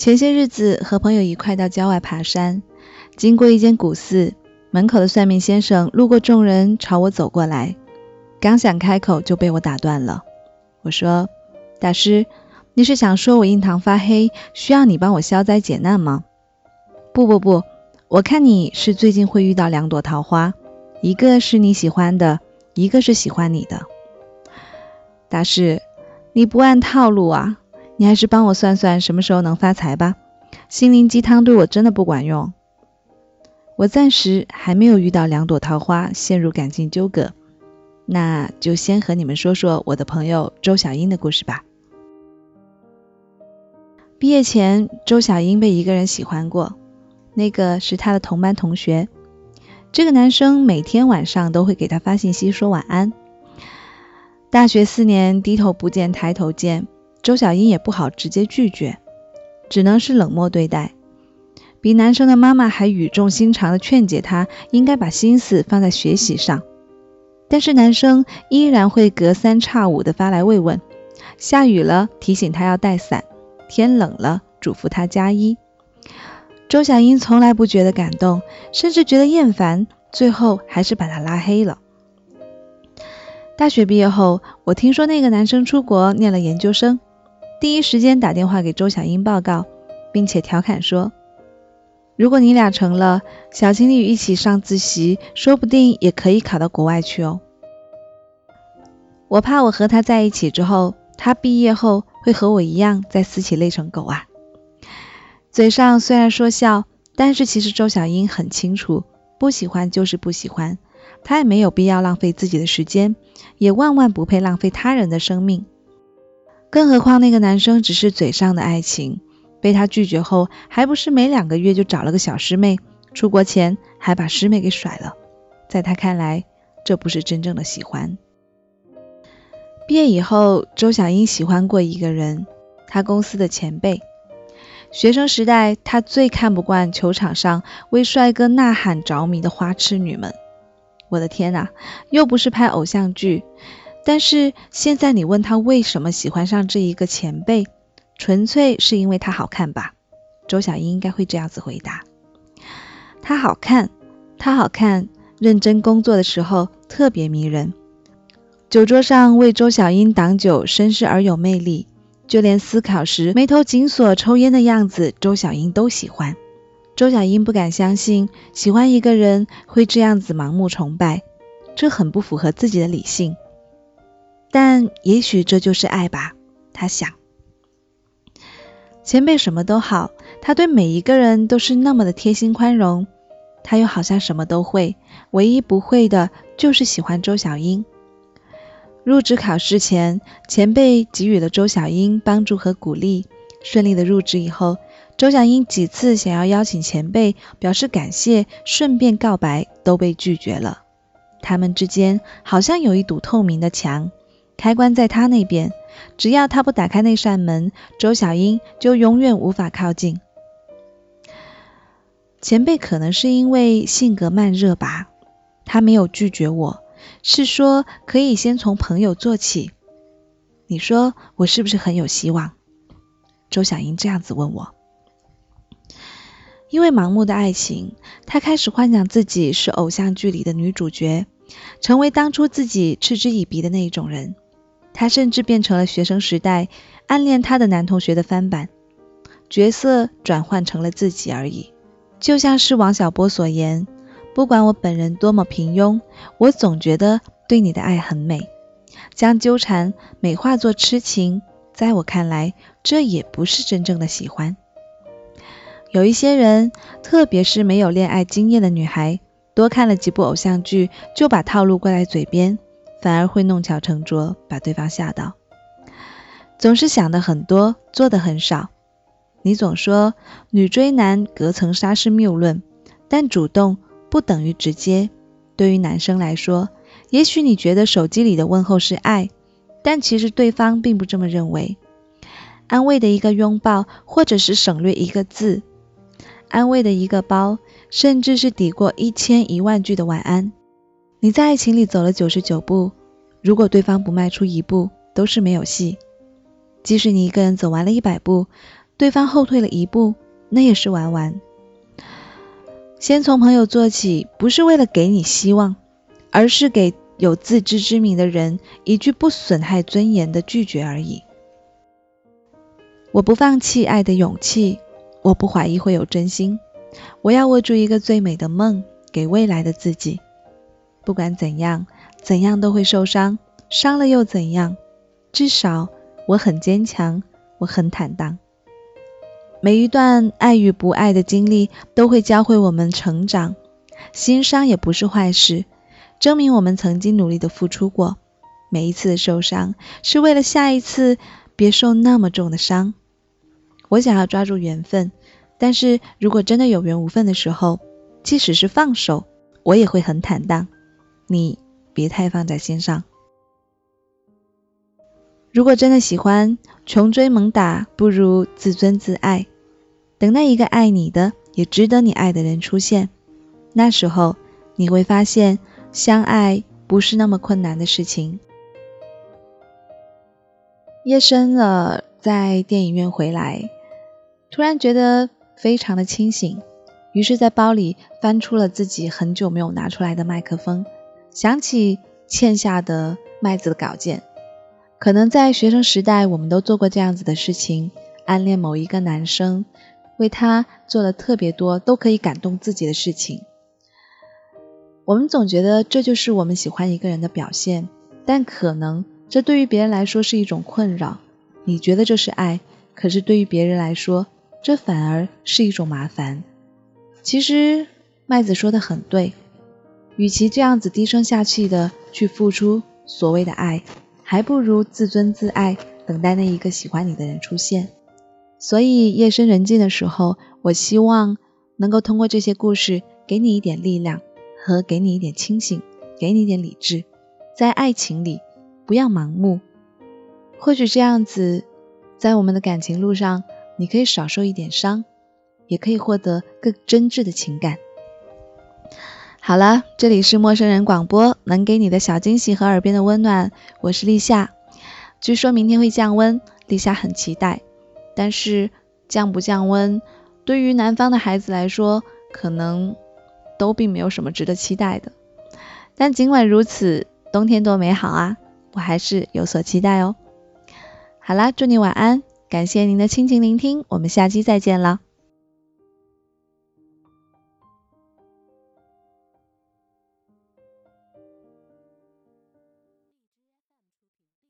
前些日子和朋友一块到郊外爬山，经过一间古寺，门口的算命先生路过众人，朝我走过来，刚想开口就被我打断了。我说：“大师，你是想说我印堂发黑，需要你帮我消灾解难吗？”“不不不，我看你是最近会遇到两朵桃花，一个是你喜欢的，一个是喜欢你的。”大师，你不按套路啊！你还是帮我算算什么时候能发财吧。心灵鸡汤对我真的不管用。我暂时还没有遇到两朵桃花陷入感情纠葛，那就先和你们说说我的朋友周小英的故事吧。毕业前，周小英被一个人喜欢过，那个是她的同班同学。这个男生每天晚上都会给她发信息说晚安。大学四年，低头不见抬头见。周小英也不好直接拒绝，只能是冷漠对待。比男生的妈妈还语重心长的劝解他，应该把心思放在学习上。但是男生依然会隔三差五的发来慰问，下雨了提醒他要带伞，天冷了嘱咐他加衣。周小英从来不觉得感动，甚至觉得厌烦，最后还是把他拉黑了。大学毕业后，我听说那个男生出国念了研究生。第一时间打电话给周小英报告，并且调侃说：“如果你俩成了，小情侣一起上自习，说不定也可以考到国外去哦。”我怕我和他在一起之后，他毕业后会和我一样再私企累成狗啊！嘴上虽然说笑，但是其实周小英很清楚，不喜欢就是不喜欢，他也没有必要浪费自己的时间，也万万不配浪费他人的生命。更何况那个男生只是嘴上的爱情，被他拒绝后，还不是没两个月就找了个小师妹，出国前还把师妹给甩了。在他看来，这不是真正的喜欢。毕业以后，周小英喜欢过一个人，他公司的前辈。学生时代，他最看不惯球场上为帅哥呐喊着迷的花痴女们。我的天哪，又不是拍偶像剧。但是现在你问他为什么喜欢上这一个前辈，纯粹是因为他好看吧？周小英应该会这样子回答：他好看，他好看，认真工作的时候特别迷人。酒桌上为周小英挡酒，绅士而有魅力。就连思考时眉头紧锁、抽烟的样子，周小英都喜欢。周小英不敢相信，喜欢一个人会这样子盲目崇拜，这很不符合自己的理性。但也许这就是爱吧，他想。前辈什么都好，他对每一个人都是那么的贴心宽容，他又好像什么都会，唯一不会的就是喜欢周小英。入职考试前，前辈给予了周小英帮助和鼓励。顺利的入职以后，周小英几次想要邀请前辈表示感谢，顺便告白，都被拒绝了。他们之间好像有一堵透明的墙。开关在他那边，只要他不打开那扇门，周小英就永远无法靠近。前辈可能是因为性格慢热吧，他没有拒绝我，是说可以先从朋友做起。你说我是不是很有希望？周小英这样子问我。因为盲目的爱情，他开始幻想自己是偶像剧里的女主角，成为当初自己嗤之以鼻的那一种人。他甚至变成了学生时代暗恋他的男同学的翻版，角色转换成了自己而已。就像是王小波所言：“不管我本人多么平庸，我总觉得对你的爱很美。”将纠缠美化作痴情，在我看来，这也不是真正的喜欢。有一些人，特别是没有恋爱经验的女孩，多看了几部偶像剧，就把套路挂在嘴边。反而会弄巧成拙，把对方吓到。总是想的很多，做的很少。你总说女追男隔层纱是谬论，但主动不等于直接。对于男生来说，也许你觉得手机里的问候是爱，但其实对方并不这么认为。安慰的一个拥抱，或者是省略一个字；安慰的一个包，甚至是抵过一千一万句的晚安。你在爱情里走了九十九步，如果对方不迈出一步，都是没有戏。即使你一个人走完了一百步，对方后退了一步，那也是玩完。先从朋友做起，不是为了给你希望，而是给有自知之明的人一句不损害尊严的拒绝而已。我不放弃爱的勇气，我不怀疑会有真心。我要握住一个最美的梦，给未来的自己。不管怎样，怎样都会受伤，伤了又怎样？至少我很坚强，我很坦荡。每一段爱与不爱的经历都会教会我们成长，心伤也不是坏事，证明我们曾经努力的付出过。每一次的受伤是为了下一次别受那么重的伤。我想要抓住缘分。但是如果真的有缘无分的时候，即使是放手，我也会很坦荡。你别太放在心上。如果真的喜欢，穷追猛打不如自尊自爱。等待一个爱你的，也值得你爱的人出现。那时候你会发现，相爱不是那么困难的事情。夜深了，在电影院回来，突然觉得。非常的清醒，于是，在包里翻出了自己很久没有拿出来的麦克风，想起欠下的麦子的稿件。可能在学生时代，我们都做过这样子的事情：暗恋某一个男生，为他做了特别多都可以感动自己的事情。我们总觉得这就是我们喜欢一个人的表现，但可能这对于别人来说是一种困扰。你觉得这是爱，可是对于别人来说，这反而是一种麻烦。其实麦子说的很对，与其这样子低声下气的去付出所谓的爱，还不如自尊自爱，等待那一个喜欢你的人出现。所以夜深人静的时候，我希望能够通过这些故事，给你一点力量，和给你一点清醒，给你一点理智。在爱情里，不要盲目。或许这样子，在我们的感情路上。你可以少受一点伤，也可以获得更真挚的情感。好了，这里是陌生人广播，能给你的小惊喜和耳边的温暖。我是立夏。据说明天会降温，立夏很期待。但是降不降温，对于南方的孩子来说，可能都并没有什么值得期待的。但尽管如此，冬天多美好啊！我还是有所期待哦。好啦，祝你晚安。感谢您的倾情聆听，我们下期再见了。